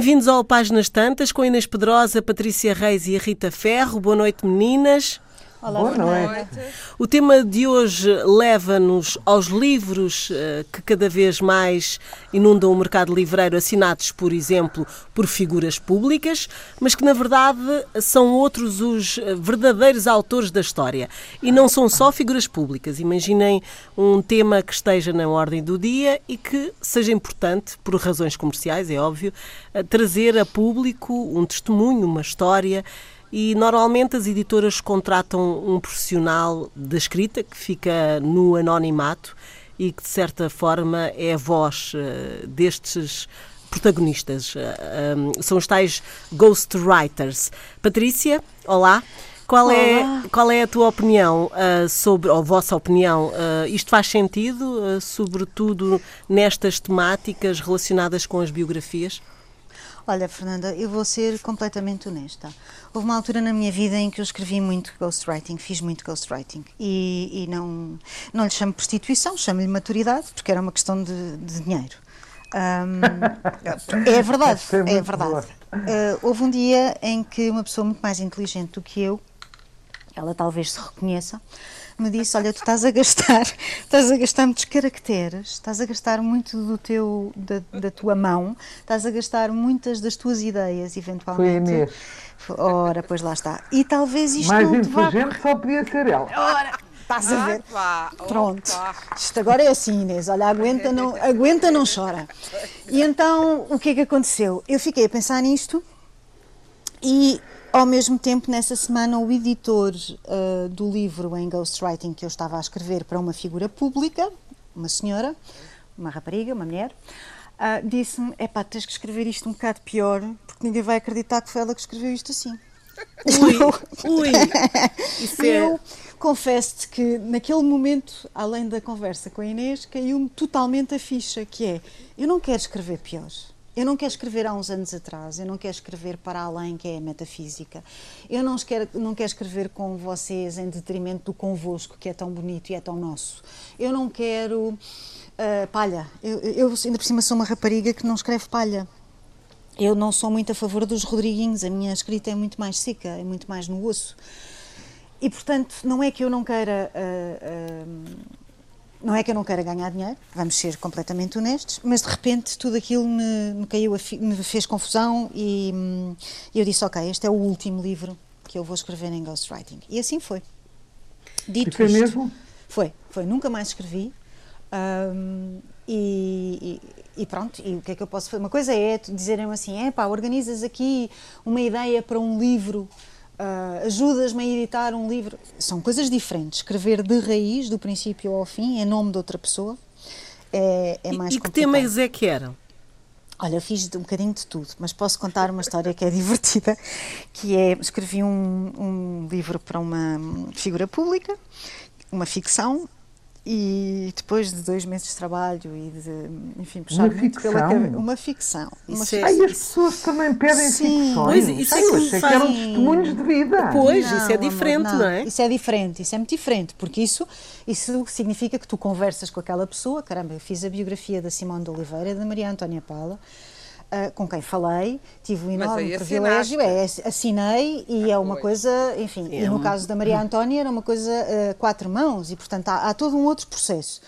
Bem-vindos ao Páginas Tantas com Inês Pedrosa, Patrícia Reis e Rita Ferro. Boa noite, meninas. Olá, Boa noite. O tema de hoje leva-nos aos livros uh, que cada vez mais inundam o mercado livreiro, assinados, por exemplo, por figuras públicas, mas que na verdade são outros os eh, verdadeiros autores da história. E não são só figuras públicas. Imaginem um tema que esteja na ordem do dia e que seja importante, por razões comerciais, é óbvio, uh, trazer a público um testemunho, uma história e normalmente as editoras contratam um profissional da escrita que fica no anonimato e que de certa forma é a voz uh, destes protagonistas. Eh, um, são os tais ghostwriters. Patrícia, olá. Qual é, qual é a tua opinião sobre, ou a vossa opinião? Isto faz sentido, sobretudo nestas temáticas relacionadas com as biografias? Olha, Fernanda, eu vou ser completamente honesta. Houve uma altura na minha vida em que eu escrevi muito ghostwriting, fiz muito ghostwriting. E, e não, não lhe chamo prostituição, chamo-lhe maturidade, porque era uma questão de, de dinheiro. Um, é verdade, é verdade. Uh, houve um dia em que uma pessoa muito mais inteligente do que eu, ela talvez se reconheça, me disse: Olha, tu estás a gastar, estás a gastar muitos caracteres, estás a gastar muito do teu, da, da tua mão, estás a gastar muitas das tuas ideias, eventualmente. Foi a Inês. Ora, pois lá está. E talvez isto Mais não inteligente vá... só podia ser ela. Ora, estás a ver? Pronto. Isto agora é assim, Inês. Olha, aguenta, não, aguenta, não chora. E então, o que é que aconteceu? Eu fiquei a pensar nisto e ao mesmo tempo, nessa semana, o editor uh, do livro em ghostwriting que eu estava a escrever para uma figura pública, uma senhora, uma rapariga, uma mulher, uh, disse-me: é pá, tens que escrever isto um bocado pior, porque ninguém vai acreditar que foi ela que escreveu isto assim. Ui, ui. Isso é... Eu confesso-te que naquele momento, além da conversa com a Inês, caiu-me totalmente a ficha, que é, eu não quero escrever pior. Eu não quero escrever há uns anos atrás, eu não quero escrever para além, que é a metafísica. Eu não quero, não quero escrever com vocês em detrimento do convosco, que é tão bonito e é tão nosso. Eu não quero uh, palha. Eu, eu, ainda por cima, sou uma rapariga que não escreve palha. Eu não sou muito a favor dos Rodriguinhos, a minha escrita é muito mais seca, é muito mais no osso. E, portanto, não é que eu não queira. Uh, uh, não é que eu não queira ganhar dinheiro, vamos ser completamente honestos, mas de repente tudo aquilo me, me caiu, me fez confusão e, hum, eu disse: Ok, este é o último livro que eu vou escrever em ghostwriting. E assim foi. Dito e foi isto, mesmo? Foi, foi. Nunca mais escrevi. Um, e, e, e, pronto, e o que é que eu posso fazer? Uma coisa é dizerem assim: é pá, organizas aqui uma ideia para um livro Uh, ajudas-me a editar um livro. São coisas diferentes. Escrever de raiz, do princípio ao fim, em nome de outra pessoa, é, é mais e, e que temas é que eram? Olha, eu fiz um bocadinho de tudo, mas posso contar uma história que é divertida, que é, escrevi um, um livro para uma figura pública, uma ficção, e depois de dois meses de trabalho e de, enfim, puxar uma muito ficção. pela cabeça. Uma ficção. Uma ficção. Ai, as pessoas também pedem Sim. ficções. Pois, isso Ai, é eu achei que eram testemunhos de vida. Pois, não, isso é diferente, não. não. é? Isso é diferente, isso é muito diferente, porque isso, isso significa que tu conversas com aquela pessoa. Caramba, eu fiz a biografia da Simone de Oliveira, da Maria Antónia Paula uh, com quem falei, tive um enorme privilégio, é, assinei e é uma pois. coisa, enfim, é e no um... caso da Maria Antónia era uma coisa uh, quatro mãos e, portanto, há, há todo um outro processo.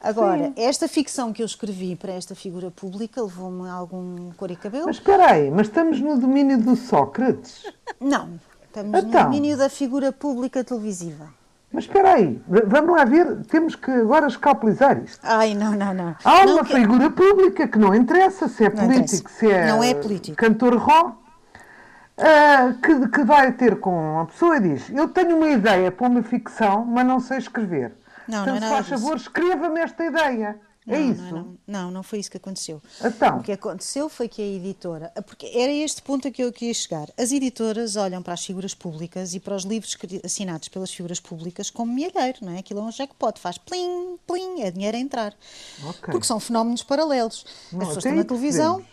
Agora, Sim. esta ficção que eu escrevi para esta figura pública levou-me a algum cor e cabelo. Mas espera aí, mas estamos no domínio do Sócrates? Não, estamos então. no domínio da figura pública televisiva. Mas espera aí, vamos lá ver, temos que agora escalpelizar isto. Ai, não, não, não. Há não uma que... figura pública que não interessa se é não político, interessa. se é, não é político. cantor rock, uh, que, que vai ter com a pessoa e diz: Eu tenho uma ideia para uma ficção, mas não sei escrever. Não, então, não é se faz favor, escreva-me esta ideia. É não, é isso? Não, não, não, não foi isso que aconteceu. Então. O que aconteceu foi que a editora, porque era este ponto a que eu queria chegar. As editoras olham para as figuras públicas e para os livros assinados pelas figuras públicas como milheiro, não é? Aquilo é um jackpot, faz plim, plim, é dinheiro a entrar. Okay. Porque são fenómenos paralelos. Não, As pessoas estão na televisão.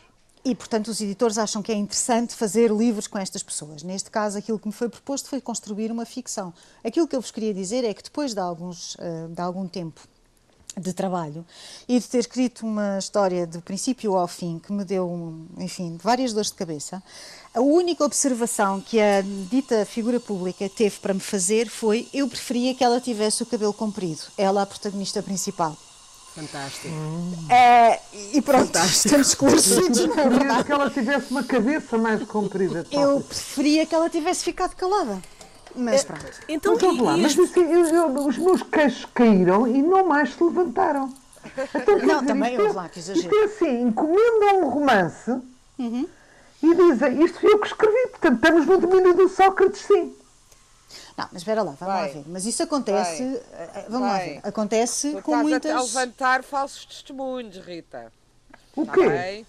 E, portanto, os editores acham que é interessante fazer livros com estas pessoas. Neste caso, aquilo que me foi proposto foi construir uma ficção. Aquilo que eu vos queria dizer é que depois de, alguns, eh, de algum tempo de trabalho e de ter escrito uma história do princípio ao fim que me deu, enfim, várias dores de cabeça. A única observação que a dita figura pública teve para me fazer foi eu preferia que ela tivesse o cabelo comprido, ela a protagonista principal. Fantástico. É, e pronto, Fantástico. estamos esclarecidos. Eu preferia que ela tivesse uma cabeça mais comprida. Eu preferia que ela tivesse ficado calada. Mas é, pronto. Então, mas, lá, mas isso, eu, eu, os meus queixos caíram e não mais se levantaram. Então, não, dizer, também houve lá que exagero. Isto é assim, encomendam um romance uhum. e dizem, isto fui eu que escrevi, portanto estamos no domínio do Sócrates, sim. Não, mas espera lá, vamos Vai. lá ver. Mas isso acontece, Vai. Eh, eh, vamos Vai. lá ver, acontece tu com muitas... a levantar falsos testemunhos, Rita. O quê?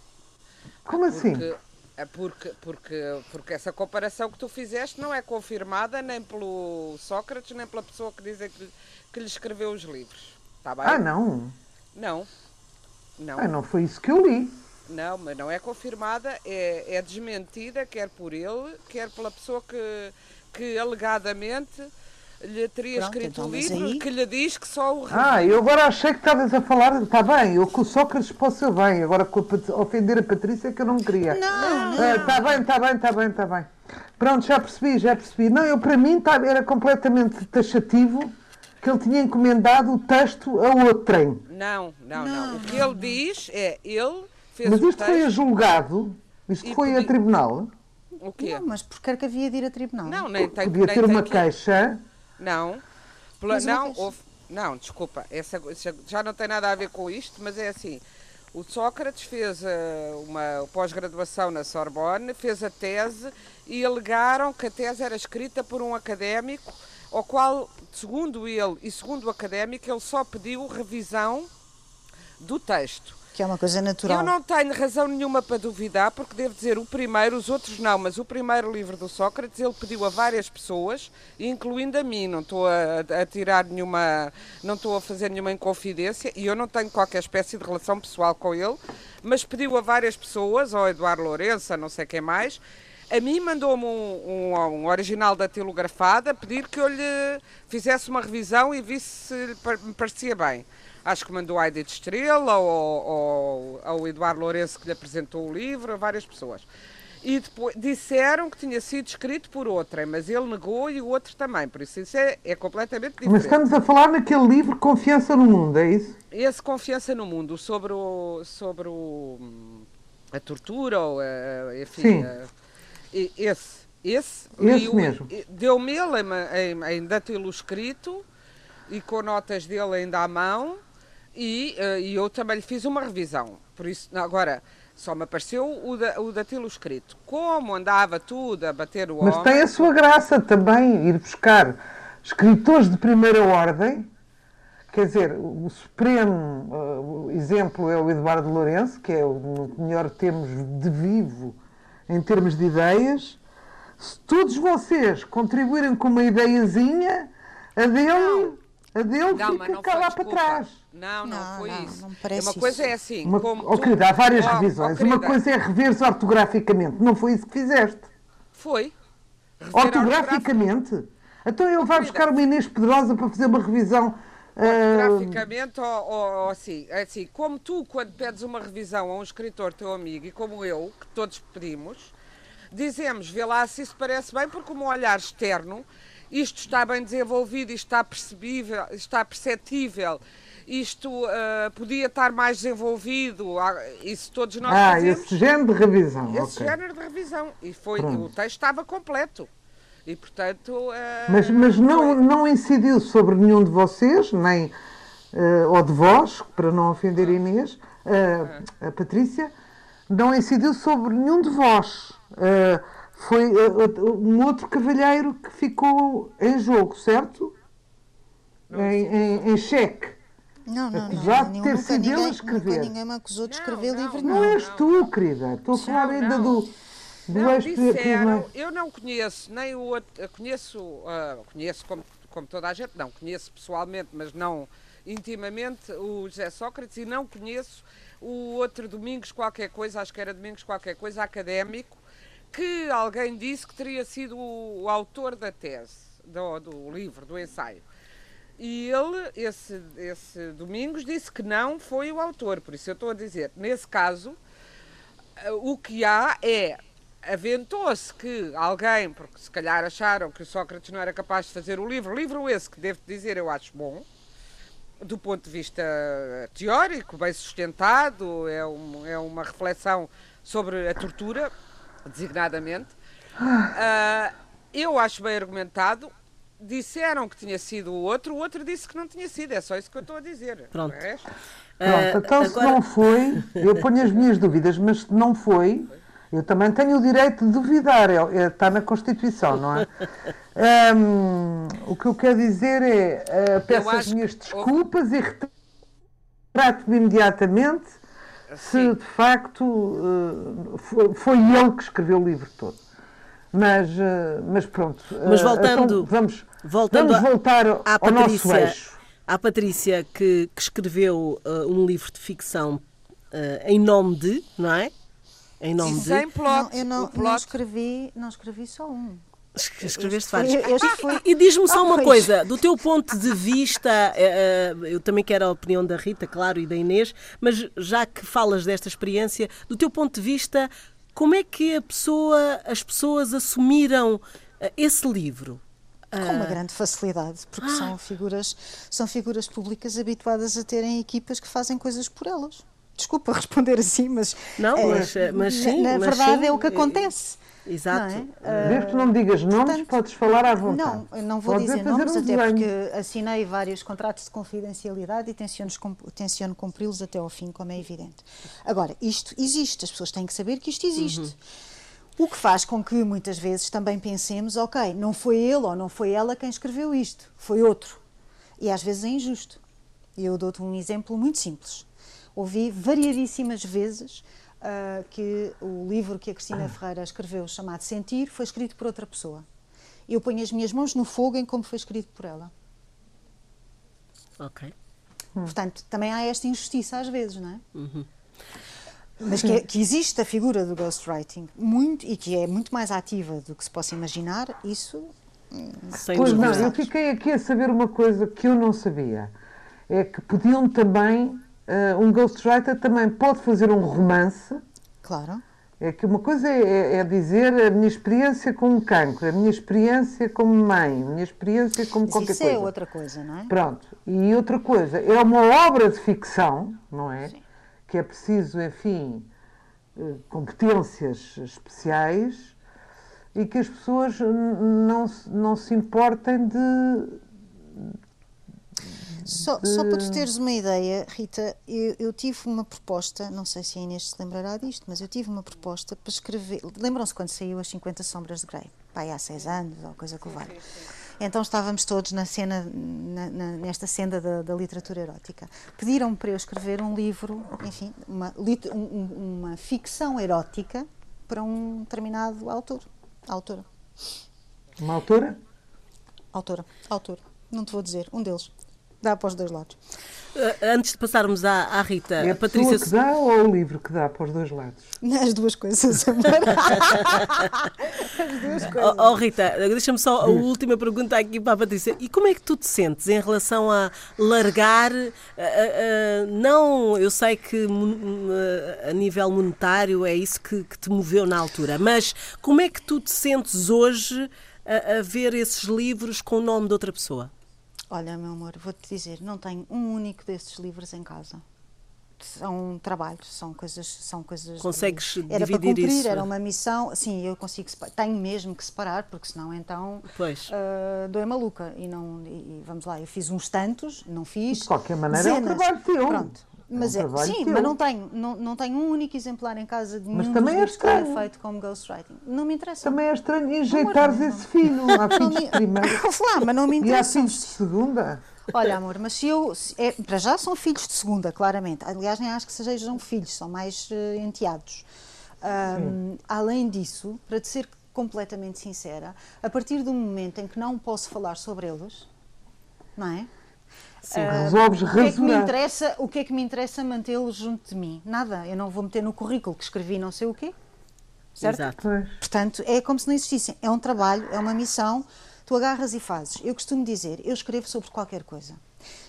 Como assim? Porque é porque, porque, porque essa comparação que tu fizeste não é confirmada nem pelo Sócrates, nem pela pessoa que dizem que, que lhe escreveu os livros. Está bem? Ah, não? Não. Não. Ah, não foi isso que eu li. Não, mas não é confirmada, é, é desmentida, quer por ele, quer pela pessoa que, que alegadamente lhe teria Pronto, escrito então, um livro aí... que lhe diz que só o review. Ah, eu agora achei que estavas a falar, está bem, eu com o Sócrates posso ser bem, agora com a, ofender a Patrícia que eu não queria. Não, não. Está bem, está bem, está bem, está bem. Pronto, já percebi, já percebi. Não, eu para mim tá, era completamente taxativo que ele tinha encomendado o texto a outrem. Não, não, não, não. O que ele diz é, ele fez Mas isto texto... foi a julgado? Isto foi podia... a tribunal? O quê? Não, mas porque que havia de ir a tribunal? Não, nem tem Podia nem ter tem uma que... queixa não. Pela, não, houve, não, desculpa, essa, já não tem nada a ver com isto, mas é assim. O Sócrates fez uh, uma pós-graduação na Sorbonne, fez a tese e alegaram que a tese era escrita por um académico, ao qual, segundo ele e segundo o académico, ele só pediu revisão do texto. Que é uma coisa natural. Eu não tenho razão nenhuma para duvidar, porque devo dizer, o primeiro, os outros não, mas o primeiro livro do Sócrates, ele pediu a várias pessoas, incluindo a mim, não estou a, a tirar nenhuma, não estou a fazer nenhuma inconfidência, e eu não tenho qualquer espécie de relação pessoal com ele, mas pediu a várias pessoas, ao Eduardo Lourenço, não sei quem mais, a mim mandou-me um, um, um, original datilografado a pedir que eu lhe fizesse uma revisão e visse se me parecia bem acho que mandou a Edith Estrela, ao, ao Eduardo Lourenço que lhe apresentou o livro, a várias pessoas. E depois disseram que tinha sido escrito por outra, mas ele negou e o outro também, por isso isso é, é completamente diferente. Mas estamos a falar naquele livro Confiança no Mundo, é isso? Esse Confiança no Mundo, sobre, o, sobre o, a tortura, ou a, enfim, Sim. A, esse. Esse, esse mesmo. Deu-me ele em, em, em datilo escrito e com notas dele ainda à mão e, uh, e eu também lhe fiz uma revisão. Por isso, agora, só me apareceu o, da, o datilo escrito. Como andava tudo a bater o Mas homem... Mas tem a sua graça também ir buscar escritores de primeira ordem. Quer dizer, o supremo uh, exemplo é o Eduardo Lourenço, que é o melhor temos de vivo em termos de ideias. Se todos vocês contribuírem com uma ideiazinha, a dele... Não a dele não, fica cá lá para trás. Não, não, não foi não, isso. Não uma coisa é assim. Uma, como oh, querida, há várias oh, revisões. Oh, uma coisa é reveres ortograficamente. Não foi isso que fizeste. Foi. Ortograficamente? Então ele oh, vai buscar uma Inês Pedrosa para fazer uma revisão. Ah, Ortograficamente, uh... ou, ou, assim, é assim, como tu, quando pedes uma revisão a um escritor teu amigo, e como eu, que todos pedimos, dizemos, vê lá se isso parece bem, porque um olhar externo isto está bem desenvolvido, isto está percebível, está perceptível, isto uh, podia estar mais desenvolvido, ah, isso todos nós Ah, fazemos. esse género de revisão. Esse okay. género de revisão. E foi, o texto estava completo. E portanto. Uh, mas mas não, não incidiu sobre nenhum de vocês, nem. Uh, ou de vós, para não ofender a Inês, uh, a Patrícia, não incidiu sobre nenhum de vós. Uh, foi uh, um outro cavalheiro que ficou em jogo, certo? Em, em, em xeque. Não, não, Apesar não, de ter sido ninguém, ele a escrever. Nunca ninguém me acusou de escrever não, livro, não. Não és tu, querida. Estou a falar ainda do, do não, disseram, Eu não conheço, nem o outro. Conheço, uh, conheço como, como toda a gente, não, conheço pessoalmente, mas não intimamente o José Sócrates e não conheço o outro Domingos qualquer coisa, acho que era Domingos qualquer coisa, académico, que alguém disse que teria sido o, autor da tese, do, do, livro, do ensaio. e ele, esse, esse Domingos, disse que não foi o autor. Por isso eu estou a dizer, nesse caso, eh, o que há é aventou-se que alguém, porque se calhar acharam que o Sócrates não era capaz de fazer o livro, livro esse que devo dizer eu acho bom, do ponto de vista teórico, bem sustentado, é, um, é uma reflexão sobre a tortura, designadamente. Uh, eu acho bem argumentado. Disseram que tinha sido o outro, o outro disse que não tinha sido, é só isso que eu estou a dizer. Pronto. Pronto, então uh, se não foi, eu ponho as minhas dúvidas, mas se não foi, eu também tenho o direito de duvidar, é, é, está na Constituição, não é? Um, o que eu quero dizer é, uh, peço as minhas desculpas que... e retrato-me imediatamente se de facto uh, foi, ele que escreveu o livro todo. Mas, uh, mas pronto. Mas voltando, então vamos, voltando vamos voltar à ao Patrícia, nosso eixo. À Patrícia, que, que escreveu um livro de ficção em nome de, não é? Em nome de. Sem plot. Não, eu não, plot... não, escrevi, não escrevi só um. Escreveste vários. Foi... E diz-me só uma coisa, do teu ponto de vista, eh, eh, eu também quero a opinião da Rita, claro, e da Inês, mas já que falas desta experiência, do teu ponto de vista, como é que pessoa, as pessoas assumiram eh, esse livro? Com uma grande facilidade, porque ah. são figuras, são figuras públicas habituadas a terem equipas que fazem coisas por elas desculpa responder assim, mas. Não, é, mas, mas sim. Na, mas verdade sim, é o que acontece. Exato. Não é? Desde que não me digas nomes, Portanto, podes falar à vontade. Não, não vou podes dizer nomes, um até porque assinei vários contratos de confidencialidade e tenciono cumpri-los até ao fim, como é evidente. Agora, isto existe, as pessoas têm que saber que isto existe. Uhum. O que faz com que muitas vezes também pensemos, ok, não foi ele ou não foi ela quem escreveu isto, foi outro. E às vezes é injusto. E eu dou-te um exemplo muito simples ouvi variadíssimas vezes uh, que o livro que a Cristina Ferreira escreveu, chamado Sentir, foi escrito por outra pessoa. Eu ponho as minhas mãos no fogo em como foi escrito por ela. Ok. Portanto, também há esta injustiça às vezes, não é? Uhum. Mas que, que, existe a figura do ghostwriting muito, e que é muito mais ativa do que se possa imaginar, isso. Hum, Sem pois não, eu fiquei aqui a saber uma coisa que eu não sabia. É que podiam também uh, um ghostwriter também pode fazer um romance. Claro. É que uma coisa é, é, é, dizer a minha experiência com um cancro, a minha experiência como mãe, a minha experiência como Mas qualquer isso coisa. Isso é outra coisa, não é? Pronto. E outra coisa, é uma obra de ficção, não é? Sim. Que é preciso, enfim, eh, competências especiais e que as pessoas não, não se importem de só, só para tu teres uma ideia, Rita, eu, eu, tive uma proposta, não sei se a Inês se lembrará disto, mas eu tive uma proposta para escrever. Lembram-se quando saiu As 50 Sombras de Grey? Pai, há seis anos, ou coisa que vale. Então estávamos todos na cena, na, na, nesta senda da, da literatura erótica. Pediram-me para eu escrever um livro, enfim, uma, um, uma ficção erótica para um determinado autor. Autora. Uma autora? Autora, autor. Não te vou dizer, um deles. Dá para os dois lados. Uh, antes de passarmos à, à Rita, é a, a Patrícia. que dá ou o livro que dá para os dois lados? As duas coisas, amor. As duas coisas. Oh, oh Rita, deixa-me só a última pergunta aqui para a Patrícia. E como é que tu te sentes em relação a largar? Uh, uh, não, eu sei que a nível monetário é isso que, que, te moveu na altura, mas como é que tu te sentes hoje a, a ver esses livros com o nome de outra pessoa? Olha, meu amor, vou-te dizer, não tenho um único desses livros em casa. São trabalhos, são coisas, são coisas. Consegues era dividir para cumprir, isso? Era uma missão. Sim, eu consigo separar. Tenho mesmo que separar, porque senão então pois. Uh, dou maluca e não. E, vamos lá, eu fiz uns tantos, não fiz. De qualquer maneira, dezenas. é um trabalho teu. Pronto. Mas é, um sim, teu. mas não tenho, não, não tenho um único exemplar em casa de mas nenhum também dos é que é feito como ghostwriting. Não me interessa. Também é estranho enjeitares esse filho. Há filhos de primeira. Lá, mas não me interessa. E há filhos de segunda. Olha, amor, mas se eu. Se é, para já são filhos de segunda, claramente. Aliás, nem acho que sejam filhos, são mais uh, enteados. Um, além disso, para te ser completamente sincera, a partir do momento em que não posso falar sobre eles, não é? Sim, uh, resolves o que é que me interessa O que é que me interessa mantê-los junto de mim? Nada. Eu não vou meter no currículo que escrevi não sei o quê. Certo? Exato. Portanto, é como se não existissem. É um trabalho, é uma missão tu agarras e fazes. Eu costumo dizer, eu escrevo sobre qualquer coisa.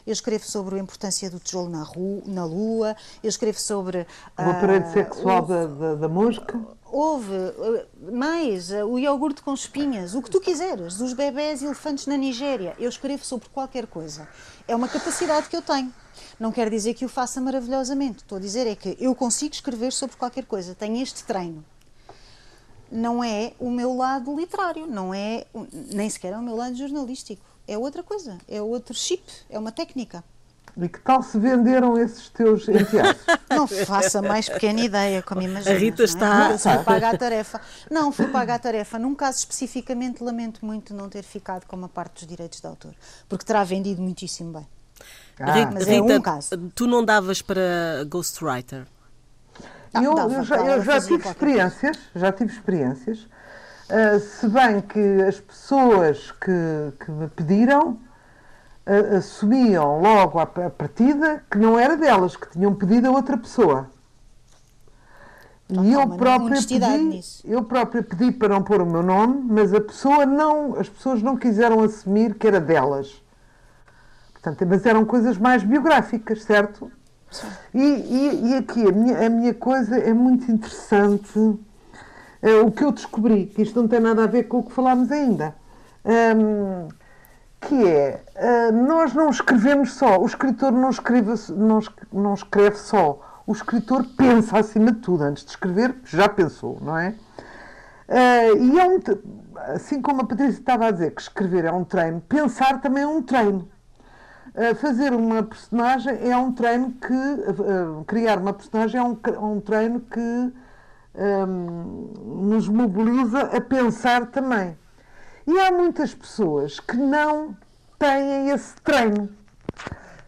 Eu escrevo sobre a importância do tijolo na, rua, na lua, eu escrevo sobre. O aparelho uh, sexual o, da, da, da mosca. Houve uh, mais uh, o iogurte com espinhas, o que tu quiseres, dos bebés elefantes na Nigéria. Eu escrevo sobre qualquer coisa. É uma capacidade que eu tenho. Não quer dizer que o faça maravilhosamente. Estou a dizer é que eu consigo escrever sobre qualquer coisa. Tenho este treino não é o meu lado literário, não é nem sequer é o meu lado jornalístico. É outra coisa, é outro chip, é uma técnica. E que tal se venderam esses teus enteados? Não faça mais pequena ideia, como imaginas. A Rita está... Não, fui pagar a tarefa. Não, fui pagar a tarefa. Num caso especificamente, lamento muito não ter ficado com uma parte dos direitos de autor, porque terá vendido muitíssimo bem. Ah. Rita, Mas é um caso. Tu não davas para ghostwriter? Ah, eu, eu, já, eu já tive experiências, já tive experiências, uh, se bem que as pessoas que, que me pediram uh, assumiam logo à, à partida que não era delas, que tinham pedido a outra pessoa. E eu própria, pedi, eu própria pedi para não pôr o meu nome, mas a pessoa não, as pessoas não quiseram assumir que era delas. Portanto, mas eram coisas mais biográficas, certo? E, e, e, aqui a minha, a minha coisa é muito interessante. É, o que eu descobri, que isto não tem nada a ver com o que falámos ainda, um, que é, uh, nós não escrevemos só, o escritor não escreve, não, não escreve só, o escritor pensa acima de tudo, antes de escrever, já pensou, não é? Uh, e é um, assim como a Patrícia estava a dizer que escrever é um treino, pensar também é um treino fazer uma personagem é um treino que. Criar uma personagem é um, um treino que um, nos mobiliza a pensar também. E há muitas pessoas que não têm esse treino.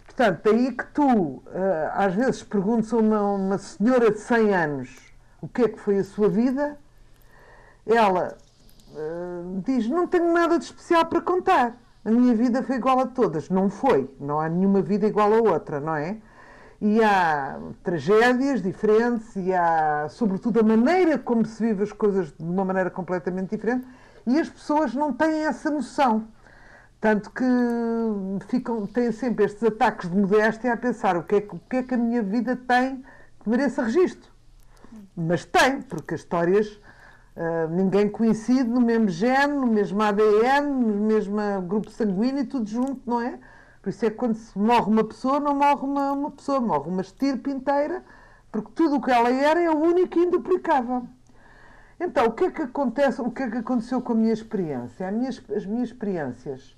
Portanto, daí que tu, uh, às vezes, perguntas a uma, uma senhora de 100 anos o que é que foi a sua vida, ela uh, diz: Não tenho nada de especial para contar a minha vida foi igual a todas. Não foi. Não há nenhuma vida igual a outra, não é? E há tragédias diferentes e há, sobretudo, a maneira como se vive as coisas de uma maneira completamente diferente e as pessoas não têm essa noção. Tanto que ficam, têm sempre estes ataques de modéstia a pensar o que é, o que, é que a minha vida tem que mereça registro. Mas tem, porque as histórias Uh, ninguém conhecido, no mesmo gene, no mesmo ADN, no mesmo grupo sanguíneo, tudo junto, não é? Por isso é que quando morre uma pessoa, não morre uma, uma pessoa, morre uma estirpe inteira, porque tudo o que ela era é único e induplicável. Então, o que é que acontece, o que é que aconteceu com a minha experiência? Minha, as minhas experiências.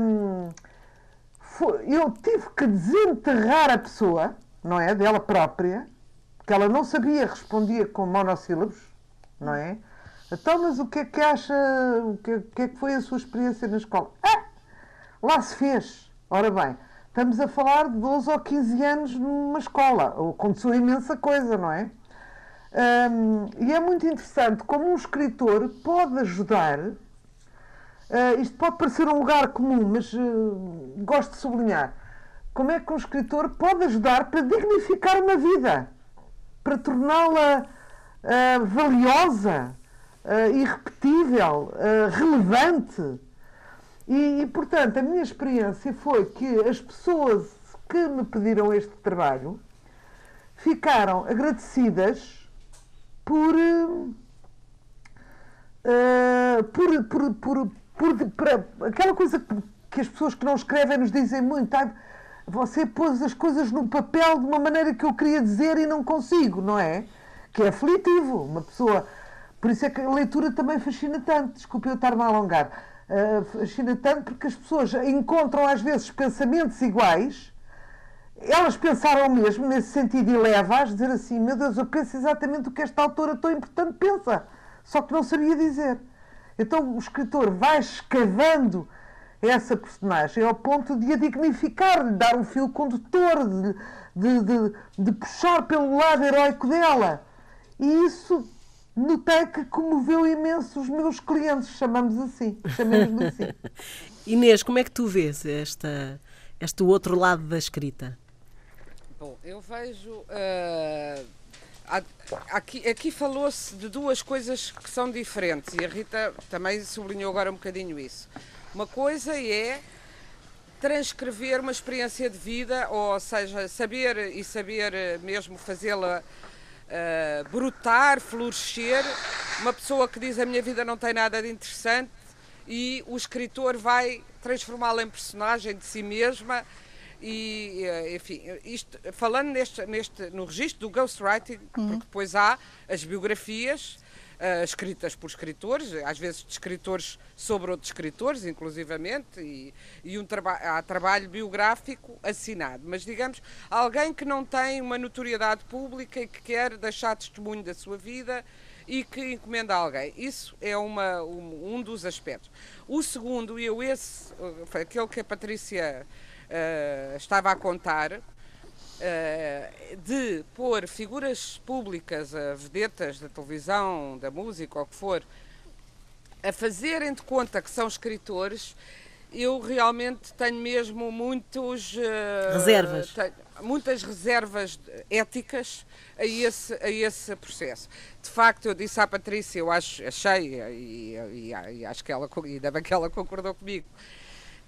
Hum, foi, eu tive que desenterrar a pessoa, não é? Dela própria, porque ela não sabia, respondia com monossílabos não é? Então, mas o que é que acha, o que, o que é que foi a sua experiência na escola? Ah, lá se fez. Ora bem, estamos a falar de 12 ou 15 anos numa escola. Aconteceu imensa coisa, não é? Um, e é muito interessante como um escritor pode ajudar. Uh, isto pode parecer um lugar comum, mas uh, gosto de sublinhar. Como é que um escritor pode ajudar para dignificar uma vida, para torná-la uh, valiosa, uh, irrepetível, uh, relevante. E, e, portanto, a minha experiência foi que as pessoas que me pediram este trabalho ficaram agradecidas por. por, por, por, por, aquela coisa que, que as pessoas que não escrevem nos dizem muito. Ah, você pôs as coisas no papel de uma maneira que eu queria dizer e não consigo, não é? Que é aflitivo. Uma pessoa. Por isso é que a leitura também fascina tanto. Desculpe eu estar-me a alongar. Uh, fascina tanto porque as pessoas encontram às vezes pensamentos iguais. Elas pensaram mesmo nesse sentido e leva-as dizer assim: Meu Deus, eu penso exatamente o que esta autora tão importante pensa, só que não sabia dizer. Então o escritor vai escavando essa personagem ao ponto de a dignificar, de dar um fio condutor, de, de, de, de puxar pelo lado heroico dela. E isso notei que comoveu imenso os meus clientes, chamamos assim, chamemos assim. Inês, como é que tu vês esta, este outro lado da escrita? Bom, eu vejo. Uh, aqui, aqui falou-se de duas coisas que são diferentes e a Rita também sublinhou agora um bocadinho isso. Uma coisa é transcrever uma experiência de vida, ou seja, saber e saber mesmo fazê-la uh, brotar, florescer. Uma pessoa que diz a minha vida não tem nada de interessante e o escritor vai transformá-la em personagem de si mesma e eh, enfim, isto, falando neste, neste, no registro do ghostwriting, uhum. porque depois há as biografias uh, escritas por escritores, às vezes de escritores sobre outros escritores, inclusivamente, e, e um traba há trabalho biográfico assinado. Mas, digamos, alguém que não tem uma notoriedade pública e que quer deixar testemunho da sua vida e que encomenda a alguém. Isso é uma, um, um dos aspectos. O segundo, e eu esse, foi aquele que a Patrícia uh, estava a contar, de pôr figuras públicas, uh, vedetas da televisão, da música, ou o que for, a fazerem de conta que são escritores, eu realmente tenho mesmo muitos. Uh, reservas. Tenho, muitas reservas éticas a esse, a esse processo. De facto, eu disse à Patrícia, eu acho, achei, e, e, e acho que ela, ainda bem que ela concordou comigo,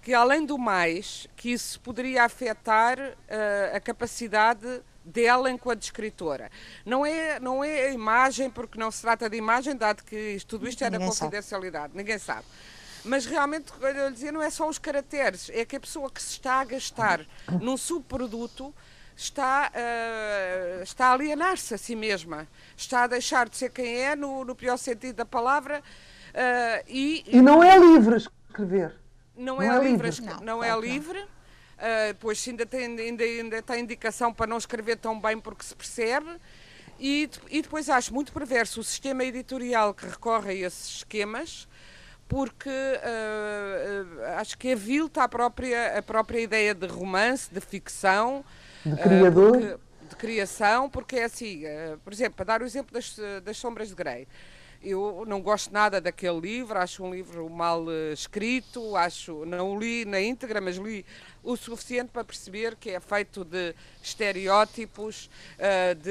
que além do mais, que isso poderia afetar uh, a capacidade dela enquanto escritora. Não é, não é a imagem, porque não se trata de imagem, dado que isto, tudo isto é da confidencialidade, sabe. ninguém sabe. Mas realmente, eu dizia, não é só os caracteres, é que a pessoa que se está a gastar num subproduto está, uh, está a alienar-se a si mesma, está a deixar de ser quem é, no, no pior sentido da palavra. Uh, e, e não é livre escrever. Não, não é, é, livre, livre. não, não é livre. Uh, pois ainda tem, ainda, ainda tem indicação para não escrever tão bem porque se percebe. E, e depois acho muito perverso o sistema editorial que recorre a esses esquemas, porque uh, uh, acho que avilta a própria, a própria ideia de romance, de ficção. De criador. Porque, de criação, porque é assim, por exemplo, para dar o exemplo das, das Sombras de Grey. Eu não gosto nada daquele livro, acho um livro mal uh, escrito, acho, não o li na íntegra, mas li o suficiente para perceber que é feito de estereótipos, uh, de,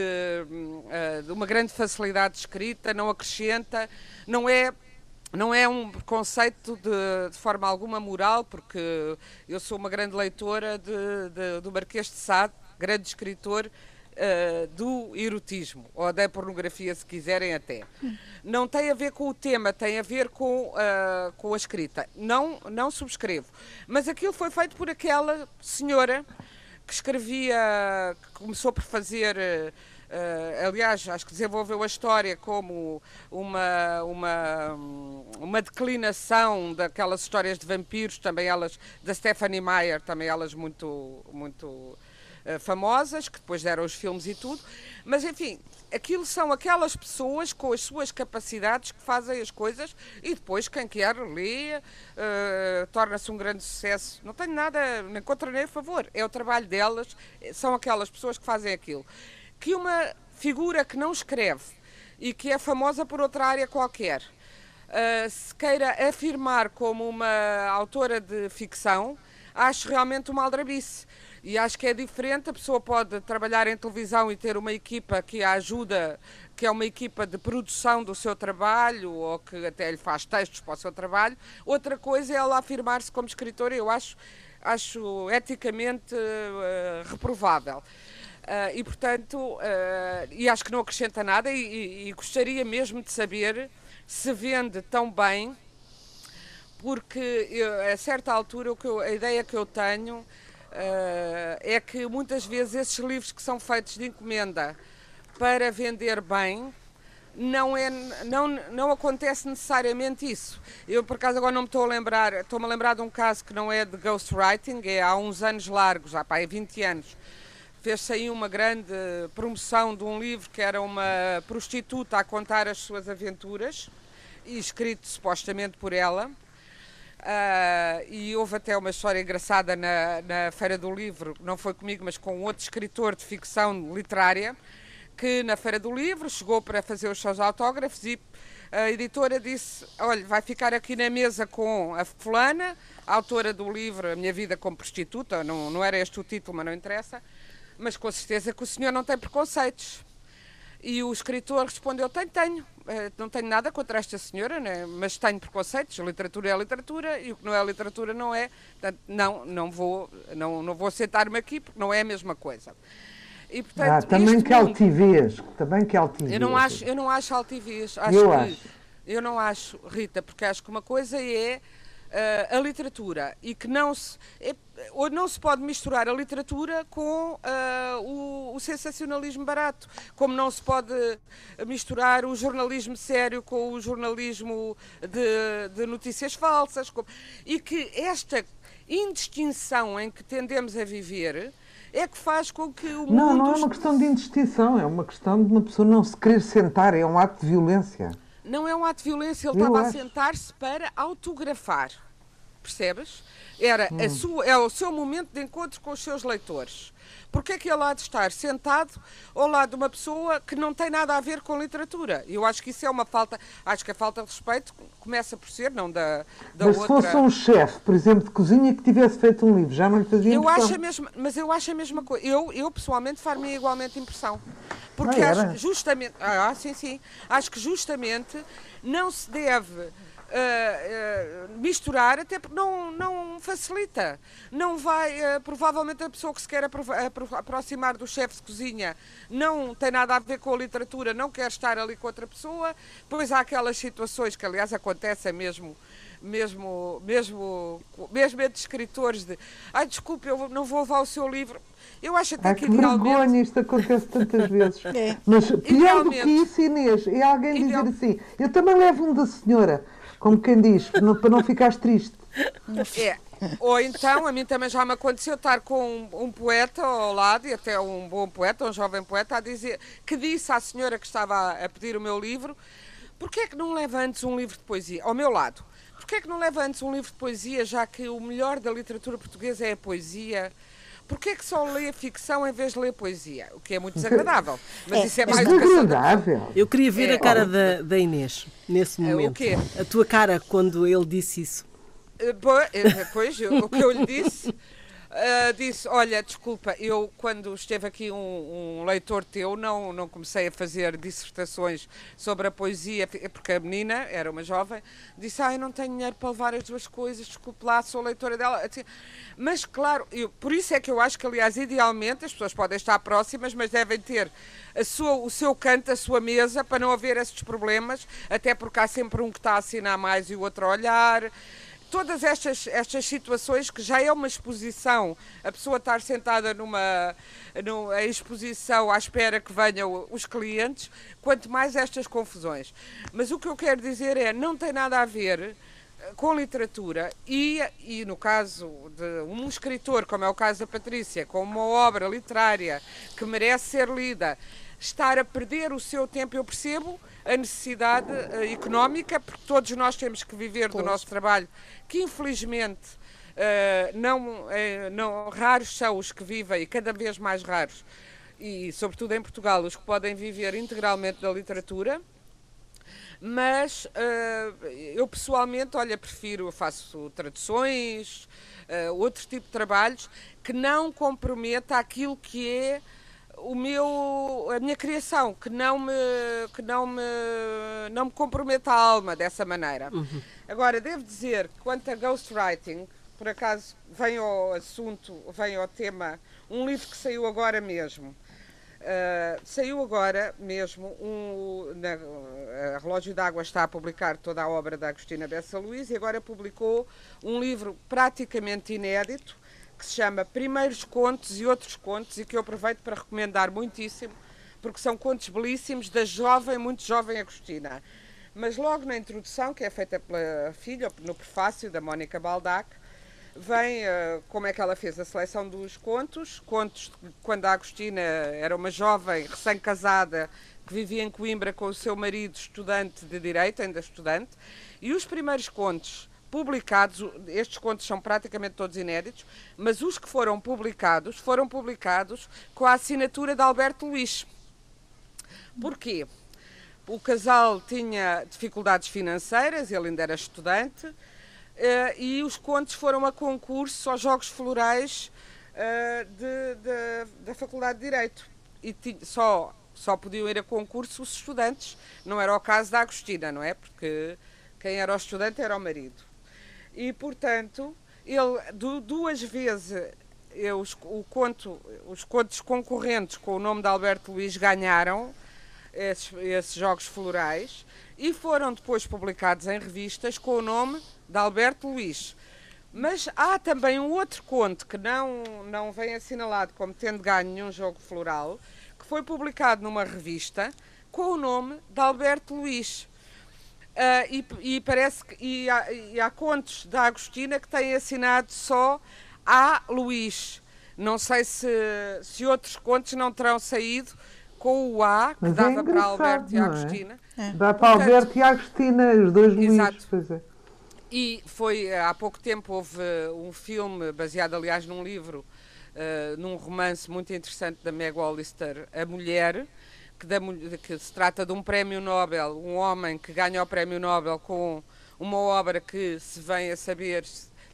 uh, de, uma grande facilidade de escrita, não acrescenta, não é não é um preconceito de, de, forma alguma moral, porque eu sou uma grande leitora de, de, do Marquês de Sade, grande escritor, uh, do erotismo, ou da pornografia, se quiserem até. Não tem a ver com o tema, tem a ver com, uh, com a escrita. Não, não subscrevo. Mas aquilo foi feito por aquela senhora que escrevia, que começou por fazer. Uh, aliás, acho que desenvolveu a história como uma, uma, uma declinação daquelas histórias de vampiros, também elas, da Stephanie Meyer, também elas muito, muito eh, famosas, que depois deram os filmes e tudo, mas enfim, aquilo são aquelas pessoas com as suas capacidades que fazem as coisas e depois quem quer lê, uh, torna-se um grande sucesso. Não tenho nada, nem contra nem a favor, é o trabalho delas, são aquelas pessoas que fazem aquilo. Que uma figura que não escreve e que é famosa por outra área qualquer. Uh, se queira afirmar como uma autora de ficção, acho realmente uma aldrabice. E acho que é diferente, a pessoa pode trabalhar em televisão e ter uma equipa que a ajuda, que é uma equipa de produção do seu trabalho ou que até lhe faz textos para o seu trabalho. Outra coisa é ela afirmar-se como escritora, eu acho, acho eticamente uh, reprovável. Uh, e portanto, uh, e acho que não acrescenta nada e, e, e gostaria mesmo de saber se vende tão bem, porque eu, a certa altura eu, a ideia que eu tenho é que muitas vezes esses livros que são feitos de encomenda para vender bem, não, é, não, não acontece necessariamente isso. Eu, por acaso, agora não me estou a lembrar, estou-me a lembrar de um caso que não é de ghostwriting, é há uns anos largos, já pá, é 20 anos. Fez-se aí uma grande promoção de um livro que era uma prostituta a contar as suas aventuras, e escrito supostamente por ela. Uh, e houve até uma história engraçada na, na Feira do Livro, não foi comigo, mas com outro escritor de ficção literária, que na Feira do Livro chegou para fazer os seus autógrafos e a editora disse: Olha, vai ficar aqui na mesa com a Fulana, a autora do livro A Minha Vida como Prostituta, não, não era este o título, mas não interessa, mas com certeza que o senhor não tem preconceitos. E o escritor respondeu: Tenho, tenho. Eh, não tenho nada contra esta senhora, né? mas tenho preconceitos. Literatura é literatura e o que não é literatura não é. Portanto, não, não vou, não, não vou sentar-me aqui porque não é a mesma coisa. E, portanto, ah, também que mundo, altivez, também que altivez. Eu não acho, eu não acho altivez. Acho eu que, acho. Eu não acho, Rita, porque acho que uma coisa é a literatura e que não se, é, ou não se pode misturar a literatura com uh, o, o, sensacionalismo barato, como não se pode misturar o jornalismo sério com o jornalismo de, de notícias falsas, como, e que esta indistinção em que tendemos a viver é que faz com que o mundo... Não, não é uma questão de indistinção, é uma questão de uma pessoa não se querer sentar, é um ato de violência. Não é um ato de violência, ele estava a sentar-se para autografar. Percebes? Era hum. sua, é o seu momento de encontro com os seus leitores. Porque é que ele há de estar sentado ao lado de uma pessoa que não tem nada a ver com literatura? Eu acho que isso é uma falta, acho que a falta de respeito começa por ser, não da, da mas outra... se fosse um chefe, por exemplo, de cozinha que tivesse feito um livro, já não lhe fazia eu acho a mesma, Mas eu acho a mesma coisa. Eu, eu pessoalmente far-me igualmente impressão. Porque ah, acho justamente, ah, sim, sim, acho que justamente não se deve Uh, uh, misturar, até porque não, não facilita. Não vai, uh, provavelmente a pessoa que se quer aproximar do chefe de cozinha não tem nada a ver com a literatura, não quer estar ali com outra pessoa. Pois há aquelas situações que, aliás, acontecem mesmo mesmo, mesmo, mesmo entre escritores de ai, desculpe, eu não vou levar o seu livro. Eu acho até ah, que, que idealmente... vergonha, isto acontece tantas vezes. É. Mas pior do que isso, Inês, é alguém Ideal... dizer assim, eu também levo um da senhora, como quem diz, para não, para não ficares triste. É. Ou então, a mim também já me aconteceu estar com um, um, poeta ao lado, e até um bom poeta, um jovem poeta, a dizer, que disse à senhora que estava a pedir o meu livro, porquê é que não leva antes um livro de poesia? Ao meu lado. Porquê é que não leva antes um livro de poesia, já que o melhor da literatura portuguesa é a poesia? Porquê é que só lê ficção em vez de ler poesia? O que é muito desagradável. Mas é, isso é mais desagradável. Eu queria ver é, a cara da, da, Inês nesse momento. É, o quê? A tua cara quando ele disse isso. Eh, eh, pois, o que eu lhe disse Uh, disse: Olha, desculpa, eu quando esteve aqui um, um, leitor teu, não, não comecei a fazer dissertações sobre a poesia, porque a menina era uma jovem, disse: Ah, eu não tenho dinheiro para levar as duas coisas, desculpe lá, sou leitora dela. Assim, mas, claro, eu, por isso é que eu acho que, aliás, idealmente, as pessoas podem estar próximas, mas devem ter a sua, o seu canto, a sua mesa, para não haver esses problemas, até porque há sempre um que está a assinar mais e o outro a olhar todas estas, estas situações que já é uma exposição, a pessoa estar sentada numa, numa exposição à espera que venham os clientes, quanto mais estas confusões. Mas o que eu quero dizer é, não tem nada a ver eh, com literatura e, e no caso de um escritor, como é o caso da Patrícia, com uma obra literária que merece ser lida, estar a perder o seu tempo, eu percebo a necessidade uh, económica, porque todos nós temos que viver do nosso trabalho, que infelizmente uh, não, uh, não raros são os que vivem, e cada vez mais raros, e sobretudo em Portugal, os que podem viver integralmente da literatura. Mas eu pessoalmente, olha, prefiro, faço traduções, outro tipo de trabalhos que não comprometa aquilo que é o meu a minha criação que não me que não me não me comprometa a alma dessa maneira uhum. agora devo dizer que quanto a ghostwriting por acaso vem ao assunto vem ao tema um livro que saiu agora mesmo Uh, saiu agora mesmo um, na, a Relógio d'Água está a publicar toda a obra da Agostina Bessa Luís e agora publicou um livro praticamente inédito que se chama Primeiros Contos e Outros Contos e que eu aproveito para recomendar muitíssimo, porque são contos belíssimos da jovem, muito jovem Agostina. Mas logo na introdução, que é feita pela filha, no prefácio da Mónica Baldac, vem uh, como é que ela fez a seleção dos contos, contos quando a Agostina era uma jovem recém-casada que vivia em Coimbra com o seu marido estudante de Direito, ainda estudante, e os primeiros contos publicados, estes contos são praticamente todos inéditos, mas os que foram publicados, foram publicados com a assinatura de Alberto Luís. Porquê? O casal tinha dificuldades financeiras, ele ainda era estudante, eh, e os contos foram a concurso aos Jogos Florais eh, de, de, da Faculdade de Direito. E só só podiam ir a concurso os estudantes. Não era o caso da Agostina, não é? Porque quem era o estudante era o marido. E, portanto, ele duas vezes eu, os, o conto, os contos concorrentes com o nome de Alberto Luís ganharam esses, esses jogos florais e foram depois publicados em revistas com o nome de Alberto Luís. Mas há também um outro conto que não, não vem assinalado como tendo ganho nenhum jogo floral, que foi publicado numa revista com o nome de Alberto Luís. Uh, e, e, parece que e há, e há, contos da Agostina que têm assinado só A. Luís. Não sei se, se outros contos não terão saído com o A, que Mas é dava é para Alberto e Agostina. É? Dá para Portanto, Alberto e Agostina, os dois Luís. Pois é. E foi há pouco tempo houve um filme baseado, aliás, num livro, uh, num romance muito interessante da Meg Hollister, A Mulher, que, da, que se trata de um prémio Nobel, um homem que ganha o prémio Nobel com uma obra que se vem a saber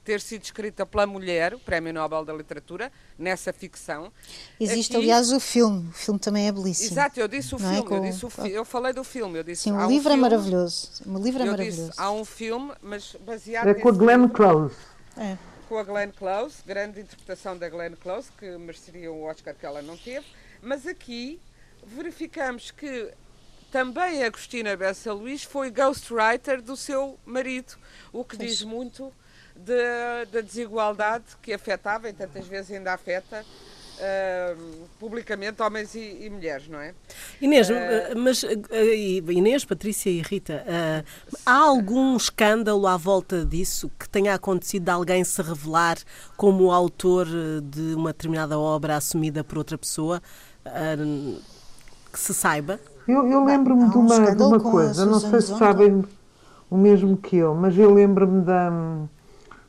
ter sido escrita pela mulher, o Prémio Nobel da Literatura, nessa ficção. Existe, Aqui... aliás, o filme. O filme também é belíssimo. Exato, eu disse o não é filme, é com... eu, disse o fi... eu falei do filme. Eu disse, Sim, o livro um é maravilhoso. O livro é eu maravilhoso. Disse, há um filme, mas baseado É com a Glenn Close. É. Com a Glenn Close, grande interpretação da Glenn Close, que mereceria o Oscar que ela não teve. Mas aqui verificamos que também Agostina Bessa Luís foi ghostwriter do seu marido, o que diz muito da desigualdade que afetava, e tantas vezes ainda afeta, Uh, publicamente homens e, e, mulheres, não é? Inês, uh, mas uh, Inês, Patrícia e Rita, há algum escândalo à volta disso que tenha acontecido de alguém se revelar como autor de uma determinada obra assumida por outra pessoa? Que se saiba? Eu, eu lembro-me de uma, de uma coisa, não sei se sabem o mesmo que eu, mas eu lembro-me da,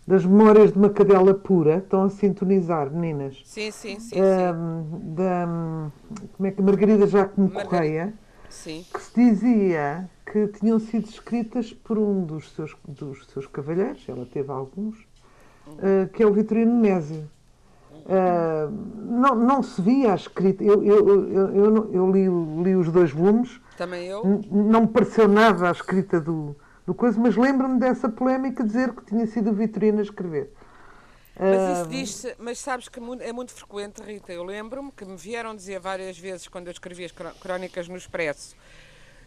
das memórias de uma cadela pura. Estão a sintonizar, meninas? Sim, sim, sim. Um, da, como é que Margarida Jacome Correia, sim. que se dizia que tinham sido escritas por um dos seus, dos seus cavalheiros, ela teve alguns, uh, que é o Vitorino Nésio. Uh, não, não se via a escrita. Eu, eu, eu, eu, li, li os dois volumes. Também eu. Não me pareceu nada a escrita do, do coisa, mas lembro-me dessa polémica dizer que tinha sido o Vitorino a escrever. Mas isso diz mas sabes que é muito frequente, Rita. Eu lembro-me que me vieram dizer várias vezes quando eu escrevia as crónicas no Expresso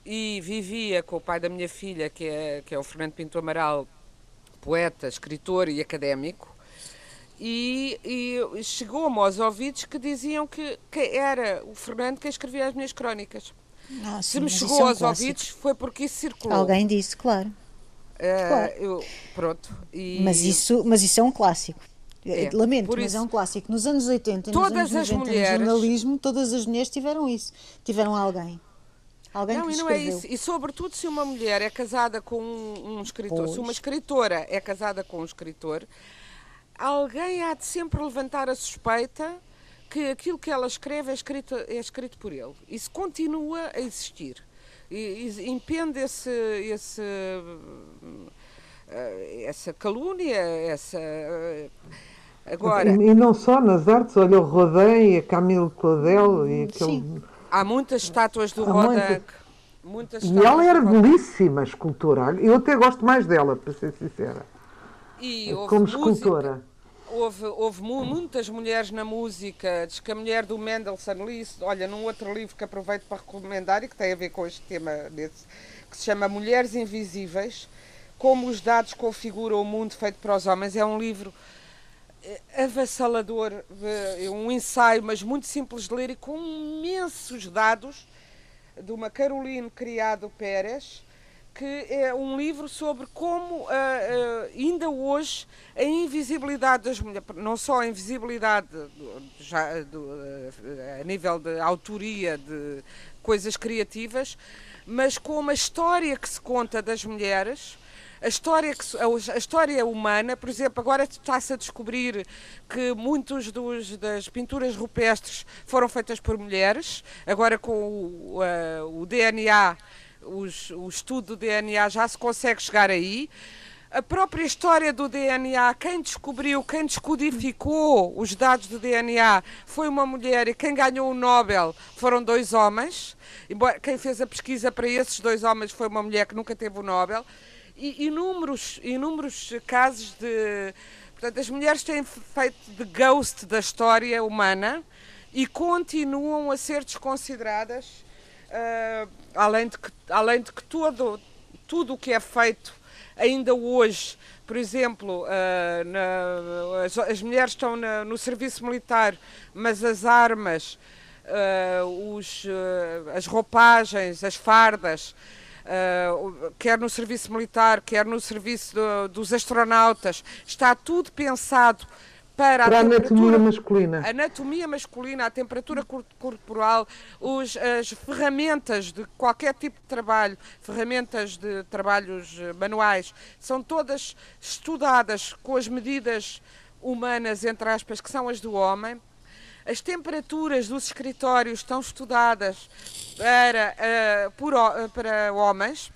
e vivia com o pai da minha filha, que é, que é o Fernando Pinto Amaral, poeta, escritor e académico, e, e chegou-me aos ouvidos que diziam que, que, era o Fernando quem escrevia as minhas crónicas. Ah, Se me chegou é um aos clássico. ouvidos foi porque isso circulou. Alguém disse, claro. Uh, claro. Eu, pronto. E... Mas, isso, mas isso é um clássico. É, Lamento, mas isso, é um clássico. Nos anos 80 e nos anos 90, mulheres, no jornalismo, todas as mulheres tiveram isso. Tiveram alguém. Alguém não, que e não é isso. E sobretudo se uma mulher é casada com um, um escritor, pois. se uma escritora é casada com um escritor, alguém há de sempre levantar a suspeita que aquilo que ela escreve é escrito, é escrito por ele. Isso continua a existir. E, e impende esse, esse, eh, essa calúnia, essa. Eh, agora, e, e, não só nas artes, olha o Rodin e a Camille Claudel e aquele... Sim. Há muitas estátuas do Rodin. Muitas... e ela era belíssima escultora. Eu até gosto mais dela, para ser sincera. E como escultora. Houve, houve muitas mulheres na música. Diz que a mulher do Mendelssohn li olha, num outro livro que aproveito para recomendar e que tem a ver com este tema desse, que se chama Mulheres Invisíveis, como os dados configuram o mundo feito para os homens. É um livro eh, avassalador, um ensaio, mas muito simples de ler e com imensos dados de uma Caroline Criado Pérez, que é um livro sobre como, uh, uh, ainda hoje, a invisibilidade das mulheres, não só a invisibilidade já, do, uh, a nível de autoria de coisas criativas, mas como a história que se conta das mulheres. A história, a, história humana, por exemplo, agora está-se a descobrir que muitos dos, das pinturas rupestres foram feitas por mulheres, agora com o, o DNA os, o estudo do DNA já se consegue chegar aí. a própria história do DNA, quem descobriu, quem descodificou os dados do DNA foi uma mulher e quem ganhou o Nobel foram dois homens. Embora quem fez a pesquisa para esses dois homens foi uma mulher que nunca teve o Nobel. E inúmeros, inúmeros casos de. Portanto, as mulheres têm feito de ghost da história humana e continuam a ser desconsideradas, uh, além, de que, além de que todo, tudo o que é feito ainda hoje, por exemplo, uh, na, as, as, mulheres estão na, no serviço militar, mas as armas, uh, os, uh, as roupagens, as fardas, quer no serviço militar, quer no serviço do, dos astronautas, está tudo pensado para, para a, anatomia masculina. Anatomia masculina, a temperatura corporal, os, as ferramentas de qualquer tipo de trabalho, ferramentas de trabalhos eh, manuais, são todas estudadas com as medidas humanas, entre aspas, que são as do homem. As temperaturas dos escritórios estão estudadas para, uh, por, uh, para homens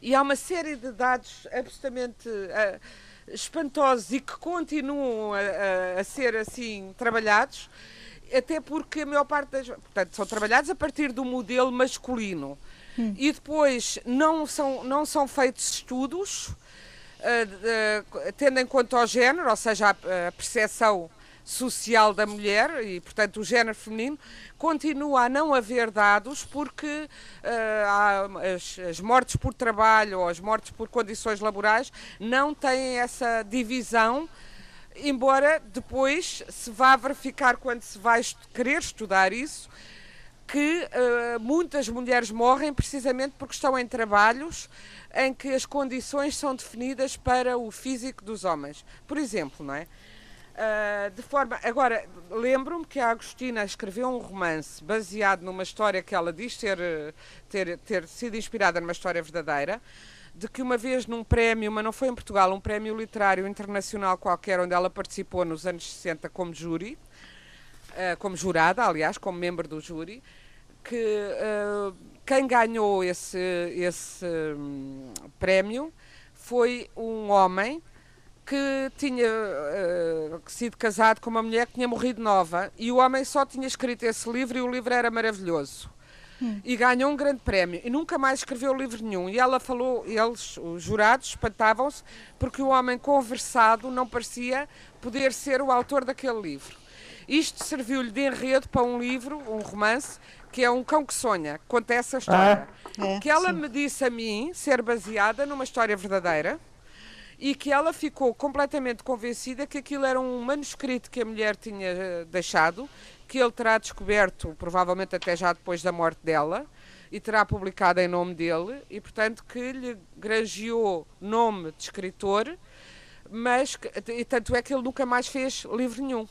e há uma série de dados absolutamente. Uh, espantosos e que continuam a, a, a ser assim trabalhados, até porque a maior parte das. Portanto, são trabalhados a partir do modelo masculino. Hum. E depois não são, não são feitos estudos uh, tendo em conta o género, ou seja, a, a percepção social da mulher e, portanto, o género feminino, continua a não haver dados porque uh, há as, as, mortes por trabalho ou as mortes por condições laborais não têm essa divisão, embora depois se vá verificar quando se vai querer estudar isso que uh, muitas mulheres morrem precisamente porque estão em trabalhos em que as condições são definidas para o físico dos homens. Por exemplo, não é? Uh, de forma. Agora, lembro-me que a Agostina escreveu um romance baseado numa história que ela diz ter, ter, ter sido inspirada numa história verdadeira, de que uma vez num prémio, mas não foi em Portugal, um prémio literário internacional qualquer, onde ela participou nos anos 60 como júri, uh, como jurada, aliás, como membro do júri, que uh, quem ganhou esse, esse um, prémio foi um homem que tinha uh, sido casado com uma mulher que tinha morrido nova e o homem só tinha escrito esse livro e o livro era maravilhoso. Hum. E ganhou um grande prémio e nunca mais escreveu livro nenhum. E ela falou, eles, os jurados, espantavam-se porque o homem conversado não parecia poder ser o autor daquele livro. Isto serviu-lhe de enredo para um livro, um romance, que é Um Cão que Sonha, conta essa história. Ah, é, que ela sim. me disse a mim ser baseada numa história verdadeira e que ela ficou completamente convencida que aquilo era um manuscrito que a mulher tinha eh, deixado, que ele terá descoberto, provavelmente até já depois da morte dela, e terá publicado em nome dele, e portanto que lhe granjeou nome de escritor, mas e tanto é que ele nunca mais fez livro nenhum.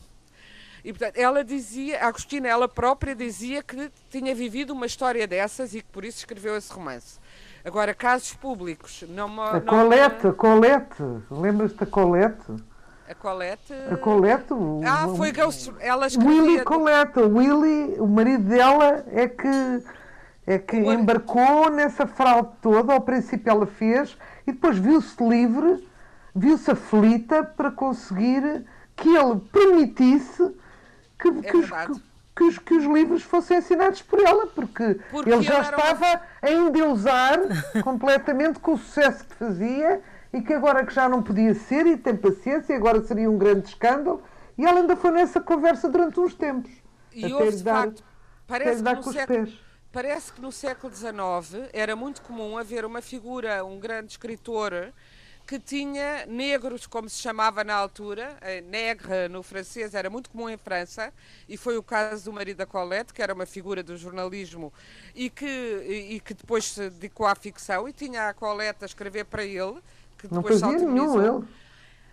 E portanto, ela dizia, a Agostina, ela própria dizia que tinha vivido uma história dessas e que por isso escreveu esse romance. Agora, casos públicos, não. A Colette, a Colette, lembras-te da Colette? A Colette. A Colette. Ah, foi ela escrevia. Willy Colette, o Willy, o marido dela, é que, é que embarcou nessa fraude toda. Ao princípio ela fez e depois viu-se livre, viu-se aflita para conseguir que ele permitisse que, é que, os, que os, que os livros fossem assinados por ela, porque, porque ele já estava a endeusar completamente com o sucesso que fazia e que agora que já não podia ser e tem paciência, agora seria um grande escândalo. E ela ainda foi nessa conversa durante uns tempos. E houve, de facto, parece que, no século, parece que no século XIX era muito comum haver uma figura, um grande escritor que tinha negros, como se chamava na altura, negre no francês era muito comum em França, e foi o caso do marido da Colette, que era uma figura do jornalismo e que, e, que depois se dedicou à ficção, e tinha a Colette a escrever para ele, que depois Não fazia nenhum, ele.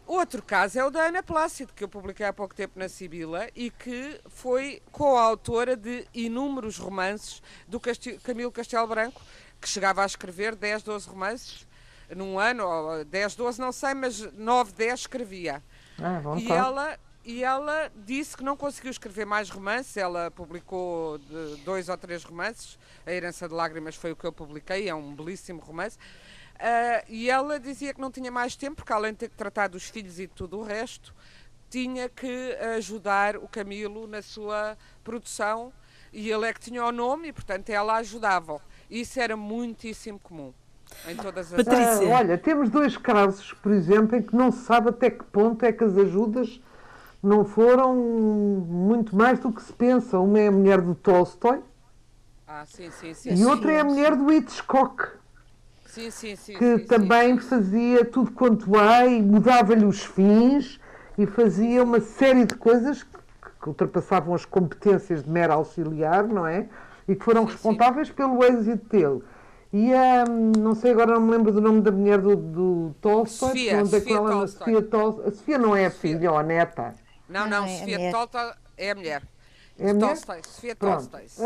Outro caso é o da Ana Plácido, que eu publiquei há pouco tempo na Sibila e que foi coautora de inúmeros romances do Camilo Castelo Branco, que chegava a escrever 10, 12 romances num ano, 10, 12, não sei, mas 9, 10 escrevia. Ah, e ela e ela disse que não conseguiu escrever mais romances. Ela publicou dois ou três romances. A Herança de Lágrimas foi o que eu publiquei, é um belíssimo romance. Uh, e ela dizia que não tinha mais tempo, porque além de ter que tratar dos filhos e tudo o resto, tinha que ajudar o Camilo na sua produção e ele é que tinha o nome e, portanto, ela ajudava. Isso era muitíssimo comum em todas as Patrícia. Ah, olha, temos dois casos, por exemplo, em que não se sabe até que ponto é que as ajudas não foram muito mais do que se pensa. Uma é a mulher do Tolstói ah, sim, sim, sim, e outra é a mulher do Hitchcock. Sim, sim, sim, que sim, também fazia tudo quanto há e mudava-lhe os fins e fazia uma série de coisas que, que ultrapassavam as competências de mera auxiliar, não é? E que foram responsáveis pelo êxito dele. E a, não sei agora, não me lembro do nome da mulher do, do Tolstói. Sofia, onde é Sofia ela, Tolstói. Sofia Tolstói. A Sofia não é a filha ou a neta. Não, Não, não, é Sofia. Tolstói é a mulher. É a mulher? Tolstói, Sofia Pronto. Tolstói, sim.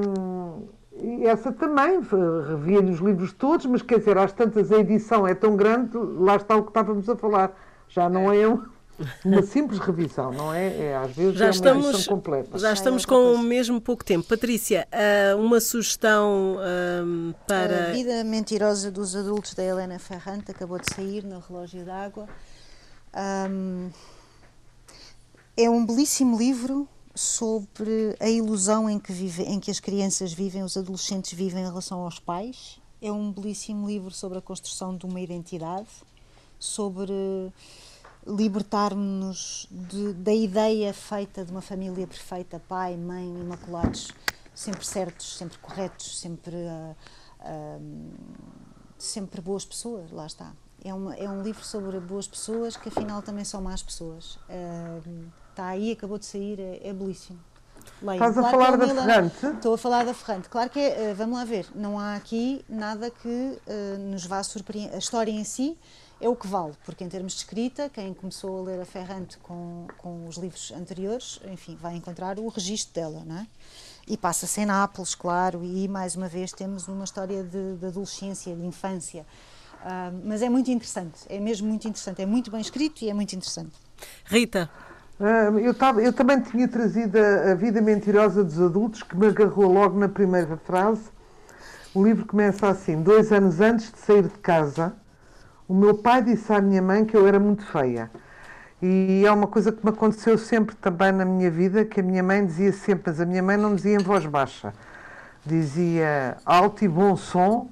Hum, e essa também, f- revia-lhe os livros todos, mas quer dizer, às tantas a edição é tão grande, lá está o que estávamos a falar. Já não é um- uma simples revisão, não é? é às vezes Já é uma estamos, edição completa. já estamos com o mesmo pouco tempo. Patrícia, ah, uma sugestão ah, A para. Vida Mentirosa dos Adultos, da Helena Ferrante, acabou de sair no Relógio d'Água. É um belíssimo livro sobre a ilusão em que, vive, em que as crianças vivem, os adolescentes vivem em relação aos pais. É um belíssimo livro sobre a construção de uma identidade, sobre libertar-nos da ideia feita de uma família perfeita, pai, mãe, imaculados, sempre certos, sempre corretos, sempre, ah, ah, sempre boas pessoas, lá está. É, uma, é um livro sobre boas pessoas que afinal também são más pessoas. Ah, está aí, acabou de sair, é, é belíssimo. Leiam. Estás a Claro falar que é da Helena- Ferrante? Estou a falar da Ferrante. Claro que é, vamos lá ver, não há aqui nada que nos vá surpreender. A história em si é o que vale, porque em termos de escrita, quem começou a ler a Ferrante com, com os livros anteriores, enfim, vai encontrar o registro dela, não é? E passa-se em Nápoles, claro, e mais uma vez temos uma história de, de adolescência, de infância. Ah, mas é muito interessante, é mesmo muito interessante, é muito bem escrito e é muito interessante. Rita, Ah, eu, tava- eu também tinha trazido a, a Vida Mentirosa dos Adultos, que me agarrou logo na primeira frase. O livro começa assim: Dois anos antes de sair de casa, o meu pai disse à minha mãe que eu era muito feia. E é uma coisa que me aconteceu sempre também na minha vida, que a minha mãe dizia sempre, mas a minha mãe não dizia em voz baixa. Dizia alto e bom som,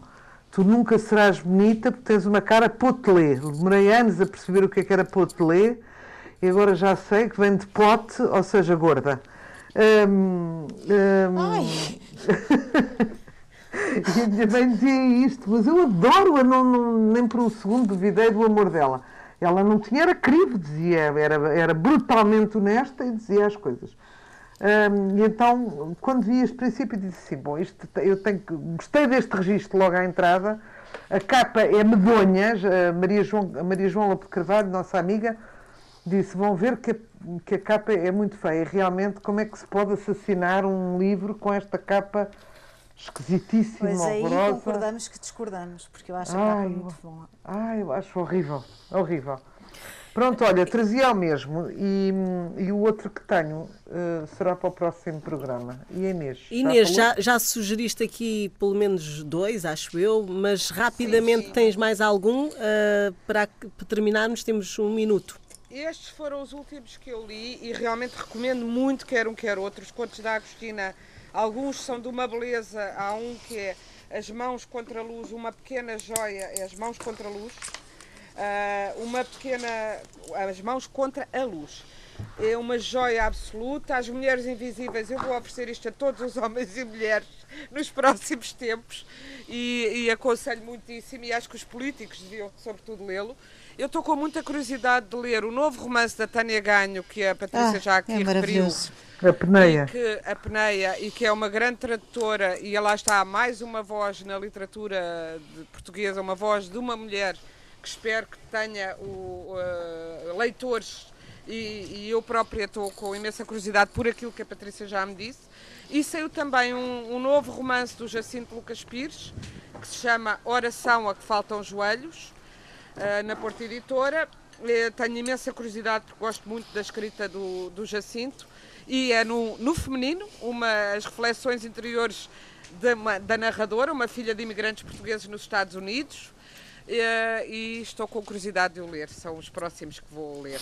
tu nunca serás bonita porque tens uma cara potelê. Demorei anos a perceber o que é que era potelê e agora já sei que vem de pote, ou seja, gorda. Ai! e minha mãe dizia isto, mas eu adoro-a, não, não- nem por um segundo duvidei do amor dela. Ela não tinha, era crivo, dizia, era, era brutalmente honesta e dizia as coisas. Hum, e então, quando vi este princípio, disse assim: Bom, isto, eu tenho que. Gostei deste registro logo à entrada. A capa é medonha. Maria João, a Maria João Lopes Carvalho, nossa amiga, disse: Vão ver que a, que a capa é muito feia. Realmente, como é que se pode assassinar um livro com esta capa esquisitíssima, Pois aí horrorosa? concordamos que discordamos, porque eu acho a Ai, capa muito bom. Ai, eu acho horrível, horrível. Pronto, olha, trazia o mesmo e, e o outro que tenho eh, será para o próximo programa. E a Inês? Inês, já, já sugeriste aqui pelo menos dois, acho eu, mas rapidamente sim. tens mais algum? Ah, para, para terminarmos, temos um minuto. Estes foram os últimos que eu li e realmente recomendo muito, quer um, quer outro. Os contos da Agostina, alguns são de uma beleza. Há um que é As Mãos contra a Luz, uma pequena joia, é As Mãos contra a Luz. Ah, uma pequena. As Mãos contra a Luz. É uma joia absoluta. As Mulheres Invisíveis, eu vou oferecer isto a todos os homens e mulheres nos próximos tempos e, e aconselho muitíssimo. E acho que os políticos deviam, sobretudo, lê-lo. Eu estou com muita curiosidade de ler o novo romance da Tânia Ganho, que a Patrícia Ah, já aqui é referiu. A peneia. que a Peneia e que é uma grande tradutora e lá está mais uma voz na literatura de portuguesa, uma voz de uma mulher que espero que tenha o, eh, leitores e, e eu própria estou com imensa curiosidade por aquilo que a Patrícia já me disse. E saiu também um, um novo romance do Jacinto Lucas Pires que se chama Oração a que faltam joelhos na Porta Editora. Eh, tenho imensa curiosidade porque gosto muito da escrita do, do Jacinto e é no, no feminino, as reflexões interiores da, da narradora, uma filha de imigrantes portugueses nos Estados Unidos. e estou com curiosidade de o ler. São os próximos que vou ler.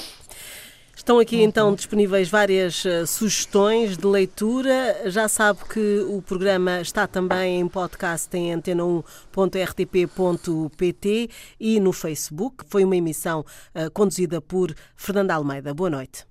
Estão aqui então disponíveis várias uh, sugestões de leitura. Já sabe que o programa está também em podcast em antena1.rtp.pt e no Facebook. Foi uma emissão uh, conduzida por Fernanda Almeida. Boa noite.